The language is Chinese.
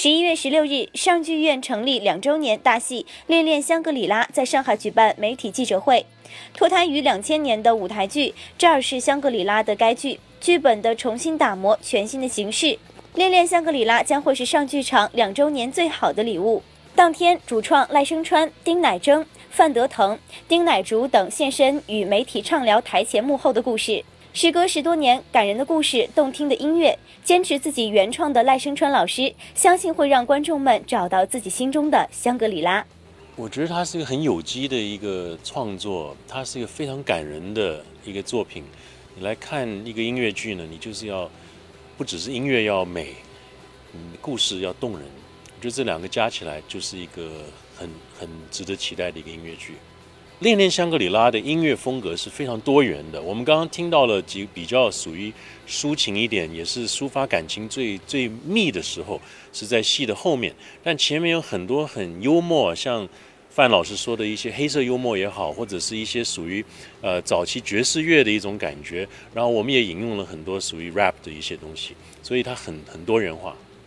十一月十六日，上剧院成立两周年大戏《恋恋香格里拉》在上海举办媒体记者会。脱胎于两千年的舞台剧《这儿是香格里拉》的该剧，剧本的重新打磨，全新的形式，《恋恋香格里拉》将会是上剧场两周年最好的礼物。当天，主创赖声川、丁乃真、范德腾、丁乃竺等现身与媒体畅聊台前幕后的故事。时隔十多年，感人的故事，动听的音乐，坚持自己原创的赖声川老师，相信会让观众们找到自己心中的香格里拉。我觉得它是一个很有机的一个创作，它是一个非常感人的一个作品。你来看一个音乐剧呢，你就是要不只是音乐要美，嗯，故事要动人。我觉得这两个加起来就是一个很很值得期待的一个音乐剧。《恋恋香格里拉》的音乐风格是非常多元的。我们刚刚听到了几比较属于抒情一点，也是抒发感情最最密的时候，是在戏的后面。但前面有很多很幽默，像范老师说的一些黑色幽默也好，或者是一些属于呃早期爵士乐的一种感觉。然后我们也引用了很多属于 rap 的一些东西，所以它很很多元化。